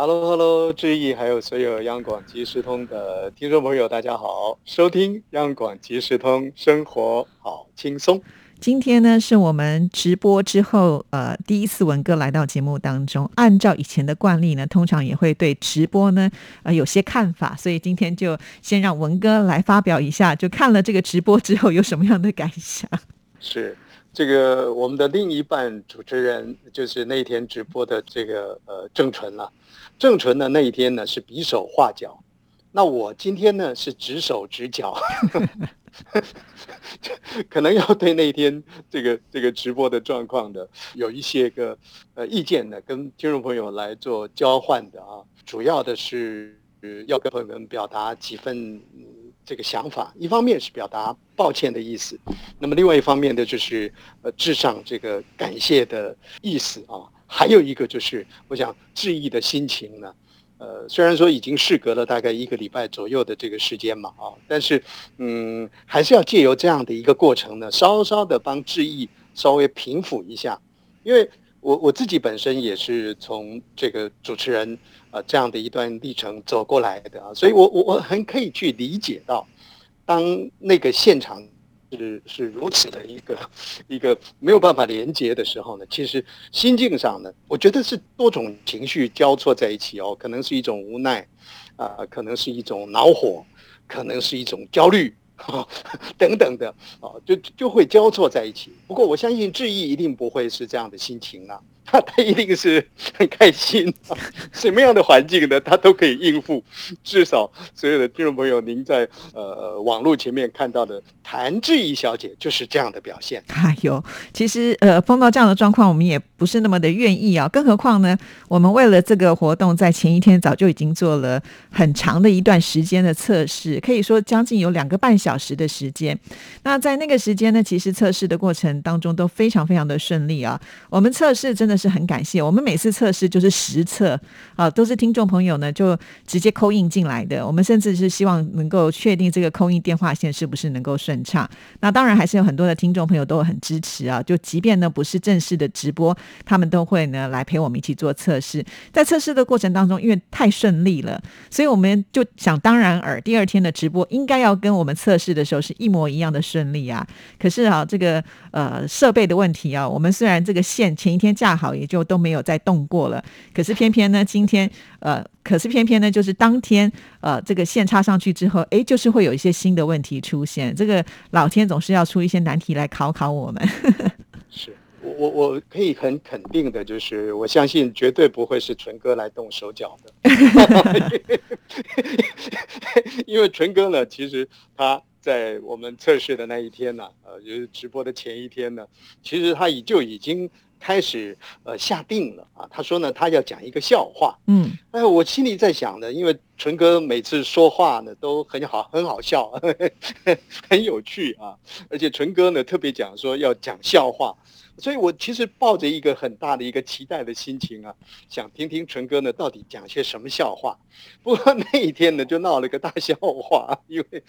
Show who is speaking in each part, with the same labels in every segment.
Speaker 1: Hello，Hello，志毅，还有所有央广即时通的听众朋友，大家好，收听央广即时通，生活好轻松。
Speaker 2: 今天呢，是我们直播之后，呃，第一次文哥来到节目当中。按照以前的惯例呢，通常也会对直播呢，呃，有些看法，所以今天就先让文哥来发表一下，就看了这个直播之后有什么样的感想？
Speaker 1: 是这个我们的另一半主持人，就是那天直播的这个呃郑纯了。郑纯呢那一天呢是比手画脚，那我今天呢是指手指脚，可能要对那天这个这个直播的状况的有一些个呃意见呢，跟听众朋友来做交换的啊，主要的是要跟朋友们表达几分这个想法，一方面是表达抱歉的意思，那么另外一方面呢就是呃致上这个感谢的意思啊。还有一个就是，我想致意的心情呢，呃，虽然说已经事隔了大概一个礼拜左右的这个时间嘛，啊，但是，嗯，还是要借由这样的一个过程呢，稍稍的帮致意稍微平复一下，因为我我自己本身也是从这个主持人啊这样的一段历程走过来的啊，所以我我我很可以去理解到，当那个现场。是是如此的一个一个没有办法连接的时候呢，其实心境上呢，我觉得是多种情绪交错在一起哦，可能是一种无奈，啊，可能是一种恼火，可能是一种焦虑，等等的啊，就就会交错在一起。不过我相信志毅一定不会是这样的心情啊。他他一定是很开心，什么样的环境呢？他都可以应付。至少所有的听众朋友，您在呃网络前面看到的谭志怡小姐就是这样的表现。
Speaker 2: 哎呦，其实呃碰到这样的状况，我们也不是那么的愿意啊。更何况呢，我们为了这个活动，在前一天早就已经做了很长的一段时间的测试，可以说将近有两个半小时的时间。那在那个时间呢，其实测试的过程当中都非常非常的顺利啊。我们测试真的。是很感谢，我们每次测试就是实测啊，都是听众朋友呢就直接扣印进来的。我们甚至是希望能够确定这个扣印电话线是不是能够顺畅。那当然还是有很多的听众朋友都很支持啊，就即便呢不是正式的直播，他们都会呢来陪我们一起做测试。在测试的过程当中，因为太顺利了，所以我们就想当然尔，第二天的直播应该要跟我们测试的时候是一模一样的顺利啊。可是啊，这个呃设备的问题啊，我们虽然这个线前一天架好。也就都没有再动过了。可是偏偏呢，今天呃，可是偏偏呢，就是当天呃，这个线插上去之后，哎，就是会有一些新的问题出现。这个老天总是要出一些难题来考考我们。
Speaker 1: 是我我我可以很肯定的，就是我相信绝对不会是纯哥来动手脚的。因为纯哥呢，其实他在我们测试的那一天呢，呃，就是直播的前一天呢，其实他已就已经。开始呃下定了啊，他说呢，他要讲一个笑话。嗯，哎，我心里在想呢，因为纯哥每次说话呢都很好，很好笑，很有趣啊。而且纯哥呢特别讲说要讲笑话，所以我其实抱着一个很大的一个期待的心情啊，想听听纯哥呢到底讲些什么笑话。不过那一天呢就闹了个大笑话，因为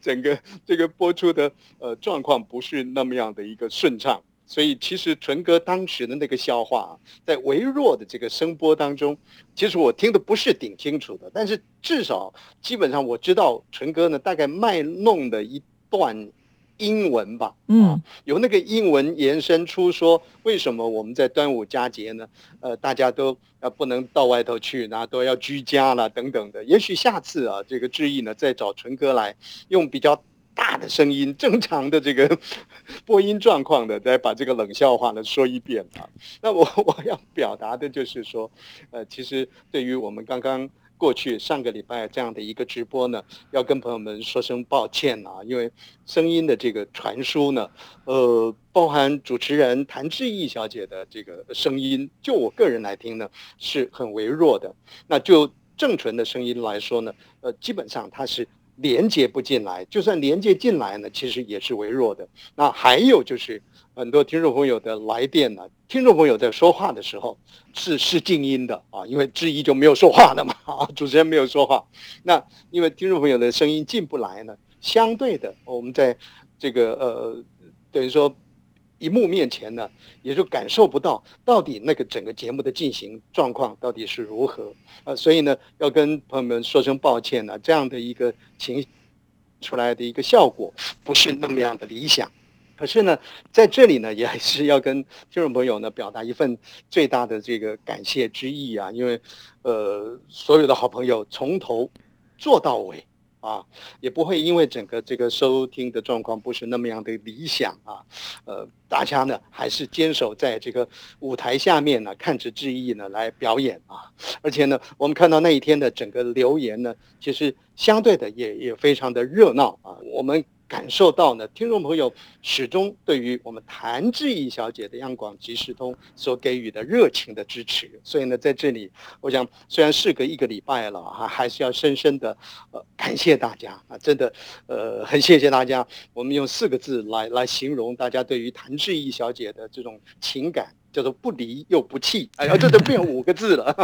Speaker 1: 整个这个播出的呃状况不是那么样的一个顺畅。所以，其实纯哥当时的那个笑话，在微弱的这个声波当中，其实我听的不是挺清楚的。但是至少，基本上我知道纯哥呢大概卖弄的一段英文吧。嗯，由那个英文延伸出说，为什么我们在端午佳节呢？呃，大家都呃不能到外头去，那都要居家了等等的。也许下次啊，这个志毅呢再找纯哥来用比较。大的声音，正常的这个 播音状况的，再把这个冷笑话呢说一遍啊。那我 我要表达的就是说，呃，其实对于我们刚刚过去上个礼拜这样的一个直播呢，要跟朋友们说声抱歉啊，因为声音的这个传输呢，呃，包含主持人谭志毅小姐的这个声音，就我个人来听呢，是很微弱的。那就正纯的声音来说呢，呃，基本上它是。连接不进来，就算连接进来呢，其实也是微弱的。那还有就是很多听众朋友的来电呢，听众朋友在说话的时候是是静音的啊，因为质疑就没有说话的嘛，啊，主持人没有说话。那因为听众朋友的声音进不来呢，相对的，我们在这个呃，等于说。一幕面前呢，也就感受不到到底那个整个节目的进行状况到底是如何呃，所以呢，要跟朋友们说声抱歉呢，这样的一个情出来的一个效果不是那么样的理想。可是呢，在这里呢，也还是要跟听众朋友呢表达一份最大的这个感谢之意啊，因为呃，所有的好朋友从头做到尾。啊，也不会因为整个这个收听的状况不是那么样的理想啊，呃，大家呢还是坚守在这个舞台下面呢，看着志毅呢来表演啊，而且呢，我们看到那一天的整个留言呢，其实相对的也也非常的热闹啊，我们。感受到呢，听众朋友始终对于我们谭志毅小姐的央广即时通所给予的热情的支持，所以呢，在这里，我想虽然事隔一个礼拜了，哈，还是要深深的呃感谢大家啊，真的呃很谢谢大家。我们用四个字来来形容大家对于谭志毅小姐的这种情感。叫做不离又不弃，哎呀，这就变五个字了。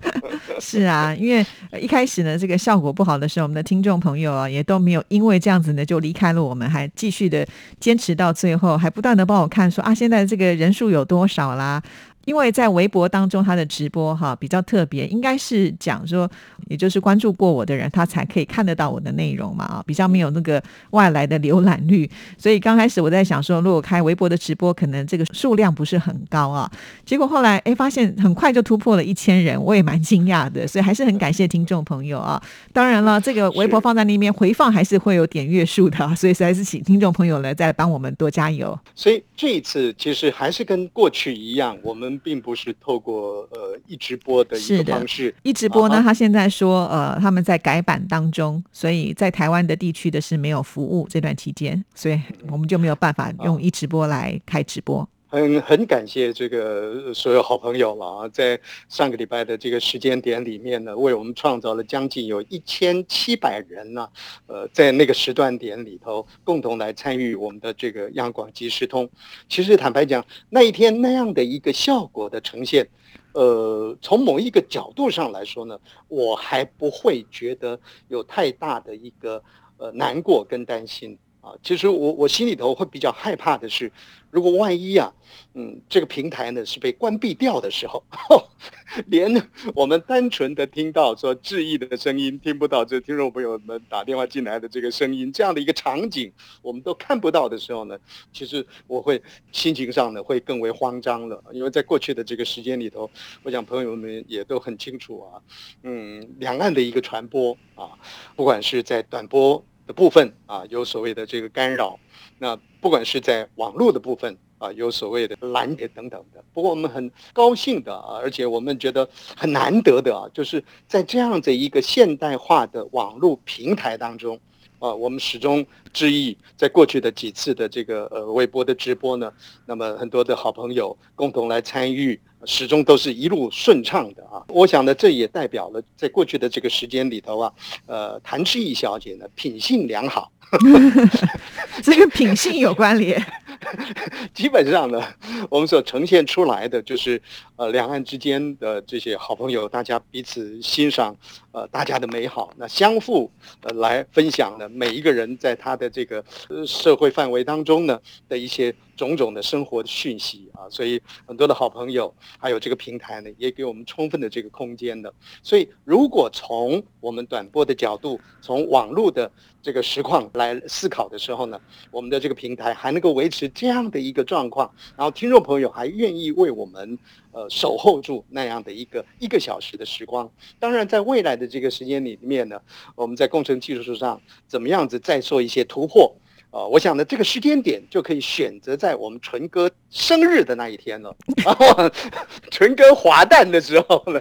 Speaker 2: 是啊，因为一开始呢，这个效果不好的时候，我们的听众朋友啊，也都没有因为这样子呢就离开了我们，还继续的坚持到最后，还不断的帮我看说啊，现在这个人数有多少啦。因为在微博当中，他的直播哈比较特别，应该是讲说，也就是关注过我的人，他才可以看得到我的内容嘛啊，比较没有那个外来的浏览率。所以刚开始我在想说，如果开微博的直播，可能这个数量不是很高啊。结果后来哎，发现很快就突破了一千人，我也蛮惊讶的。所以还是很感谢听众朋友啊。当然了，这个微博放在那边回放还是会有点阅数的，所以还是请听众朋友呢再帮我们多加油。
Speaker 1: 所以这一次其实还是跟过去一样，我们。并不是透过呃一直播的一个方式，
Speaker 2: 一直播呢。他现在说呃他们在改版当中，所以在台湾的地区的是没有服务这段期间，所以我们就没有办法用一直播来开直播。
Speaker 1: 嗯很感谢这个所有好朋友了啊，在上个礼拜的这个时间点里面呢，为我们创造了将近有一千七百人呢，呃，在那个时段点里头共同来参与我们的这个央广即时通。其实坦白讲，那一天那样的一个效果的呈现，呃，从某一个角度上来说呢，我还不会觉得有太大的一个呃难过跟担心。啊，其实我我心里头会比较害怕的是，如果万一啊，嗯，这个平台呢是被关闭掉的时候，连我们单纯的听到说质疑的声音，听不到这听众朋友们打电话进来的这个声音，这样的一个场景，我们都看不到的时候呢，其实我会心情上呢会更为慌张了，因为在过去的这个时间里头，我想朋友们也都很清楚啊，嗯，两岸的一个传播啊，不管是在短波。的部分啊，有所谓的这个干扰，那不管是在网络的部分啊，有所谓的拦截等等的。不过我们很高兴的啊，而且我们觉得很难得的啊，就是在这样的一个现代化的网络平台当中啊，我们始终致意在过去的几次的这个呃微博的直播呢，那么很多的好朋友共同来参与。始终都是一路顺畅的啊！我想呢，这也代表了在过去的这个时间里头啊，呃，谭志毅小姐呢品性良好，
Speaker 2: 这个品性有关联。
Speaker 1: 基本上呢，我们所呈现出来的就是呃，两岸之间的这些好朋友，大家彼此欣赏呃大家的美好，那相互呃来分享的，每一个人在他的这个呃社会范围当中呢的一些。种种的生活的讯息啊，所以很多的好朋友，还有这个平台呢，也给我们充分的这个空间的。所以，如果从我们短波的角度，从网络的这个实况来思考的时候呢，我们的这个平台还能够维持这样的一个状况，然后听众朋友还愿意为我们呃守候住那样的一个一个小时的时光。当然，在未来的这个时间里面呢，我们在工程技术上怎么样子再做一些突破。啊，我想呢，这个时间点就可以选择在我们纯哥生日的那一天了。啊，纯哥滑蛋的时候呢，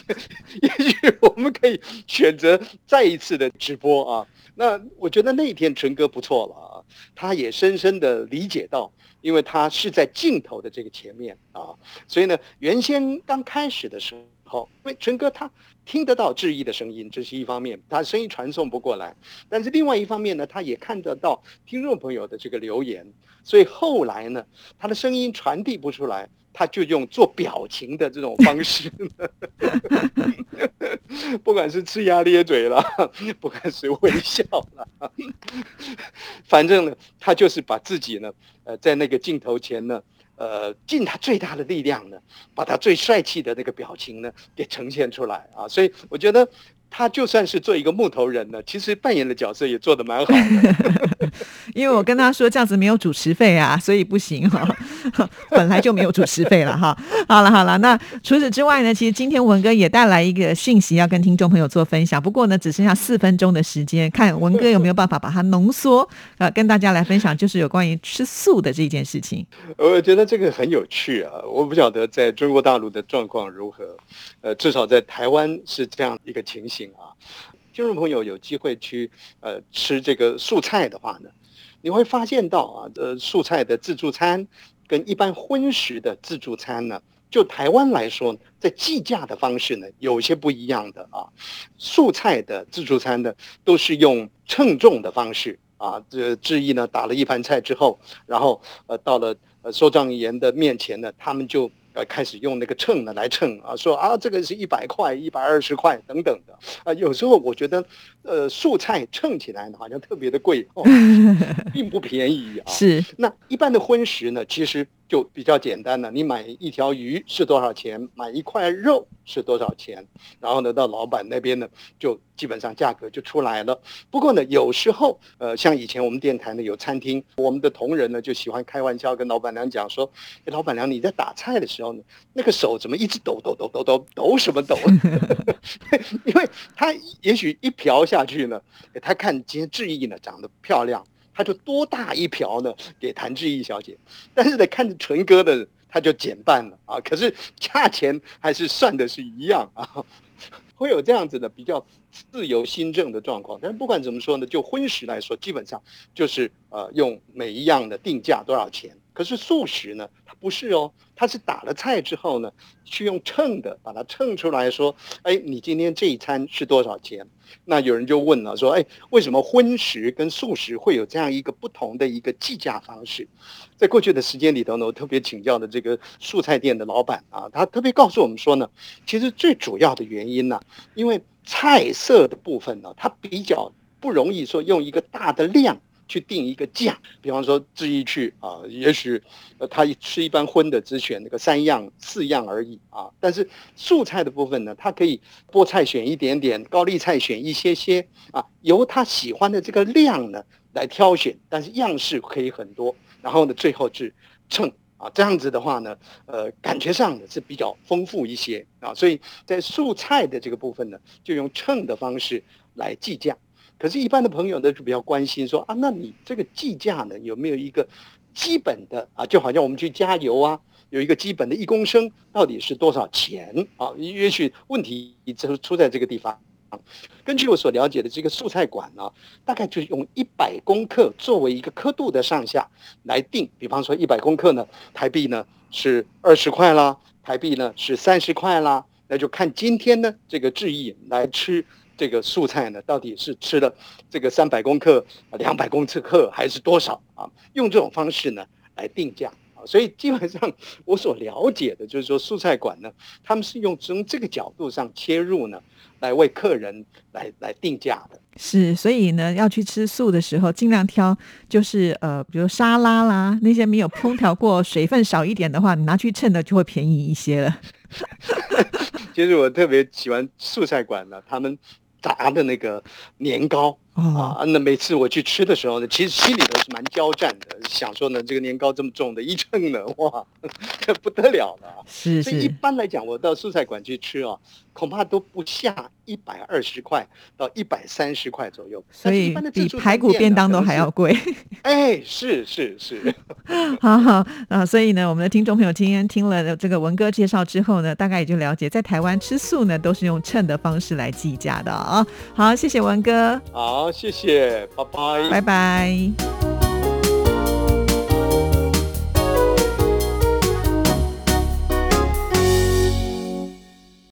Speaker 1: 也许我们可以选择再一次的直播啊。那我觉得那一天纯哥不错了啊，他也深深的理解到，因为他是在镜头的这个前面啊，所以呢，原先刚开始的时候好，因为陈哥他听得到质疑的声音，这是一方面，他声音传送不过来；但是另外一方面呢，他也看得到听众朋友的这个留言，所以后来呢，他的声音传递不出来，他就用做表情的这种方式，不管是呲牙咧嘴了，不管是微笑了，反正呢，他就是把自己呢，呃，在那个镜头前呢。呃，尽他最大的力量呢，把他最帅气的那个表情呢给呈现出来啊！所以我觉得他就算是做一个木头人呢，其实扮演的角色也做得蛮好的。
Speaker 2: 因为我跟他说这样子没有主持费啊，所以不行哈，本来就没有主持费了哈。好了好了，那除此之外呢，其实今天文哥也带来一个讯息要跟听众朋友做分享。不过呢，只剩下四分钟的时间，看文哥有没有办法把它浓缩呃，跟大家来分享，就是有关于吃素的这件事情。
Speaker 1: 我觉得这个很有趣啊！我不晓得在中国大陆的状况如何，呃，至少在台湾是这样一个情形啊。听众朋友有机会去呃吃这个素菜的话呢？你会发现到啊，呃，素菜的自助餐跟一般荤食的自助餐呢，就台湾来说，在计价的方式呢，有些不一样的啊。素菜的自助餐呢，都是用称重的方式啊，这志毅呢打了一盘菜之后，然后呃到了呃收账员的面前呢，他们就。呃，开始用那个秤呢来称啊，说啊，这个是一百块、一百二十块等等的啊。有时候我觉得，呃，素菜称起来呢好像特别的贵哦，并不便宜啊。
Speaker 2: 是。
Speaker 1: 那一般的荤食呢，其实。就比较简单了，你买一条鱼是多少钱？买一块肉是多少钱？然后呢，到老板那边呢，就基本上价格就出来了。不过呢，有时候，呃，像以前我们电台呢有餐厅，我们的同仁呢就喜欢开玩笑跟老板娘讲说：“老板娘，你在打菜的时候呢，那个手怎么一直抖抖抖抖抖抖什么抖？因为他也许一瓢下去呢，他看今天志毅呢长得漂亮。”他就多大一瓢呢？给谭志毅小姐，但是呢，看着纯哥的，他就减半了啊。可是价钱还是算的是一样啊，会有这样子的比较自由新政的状况。但是不管怎么说呢，就荤食来说，基本上就是呃用每一样的定价多少钱。可是素食呢，它不是哦，他是打了菜之后呢，去用称的把它称出来说，哎，你今天这一餐是多少钱？那有人就问了，说，哎，为什么荤食跟素食会有这样一个不同的一个计价方式？在过去的时间里头呢，我特别请教的这个素菜店的老板啊，他特别告诉我们说呢，其实最主要的原因呢，因为菜色的部分呢，它比较不容易说用一个大的量。去定一个价，比方说志毅去啊，也许呃他吃一般荤的只选那个三样四样而已啊，但是素菜的部分呢，他可以菠菜选一点点，高丽菜选一些些啊，由他喜欢的这个量呢来挑选，但是样式可以很多，然后呢最后是称啊，这样子的话呢，呃感觉上呢是比较丰富一些啊，所以在素菜的这个部分呢，就用称的方式来计价。可是，一般的朋友呢就比较关心说啊，那你这个计价呢有没有一个基本的啊？就好像我们去加油啊，有一个基本的一公升到底是多少钱啊？也许问题就出在这个地方啊。根据我所了解的这个素菜馆呢，大概就是用一百公克作为一个刻度的上下来定。比方说，一百公克呢，台币呢是二十块啦，台币呢是三十块啦，那就看今天呢这个志毅来吃。这个素菜呢，到底是吃了这个三百公克、两百公克还是多少啊？用这种方式呢来定价啊，所以基本上我所了解的就是说，素菜馆呢，他们是用从这个角度上切入呢，来为客人来来定价的。
Speaker 2: 是，所以呢，要去吃素的时候，尽量挑就是呃，比如沙拉啦，那些没有烹调过、水分少一点的话，你拿去称的就会便宜一些了。
Speaker 1: 其实我特别喜欢素菜馆呢，他们。炸的那个年糕啊，那每次我去吃的时候呢，其实心里头是蛮交战的，想说呢，这个年糕这么重的一称呢，哇，这 不得了了。
Speaker 2: 是是。
Speaker 1: 所以一般来讲，我到素菜馆去吃啊，恐怕都不下一百二十块到一百三十块左右。
Speaker 2: 所以比排骨便当都还要贵。
Speaker 1: 哎，是是是。
Speaker 2: 好好啊，所以呢，我们的听众朋友今天听了这个文哥介绍之后呢，大概也就了解，在台湾吃素呢，都是用称的方式来计价的啊。好，谢谢文哥。
Speaker 1: 好，谢谢，拜拜，
Speaker 2: 拜拜。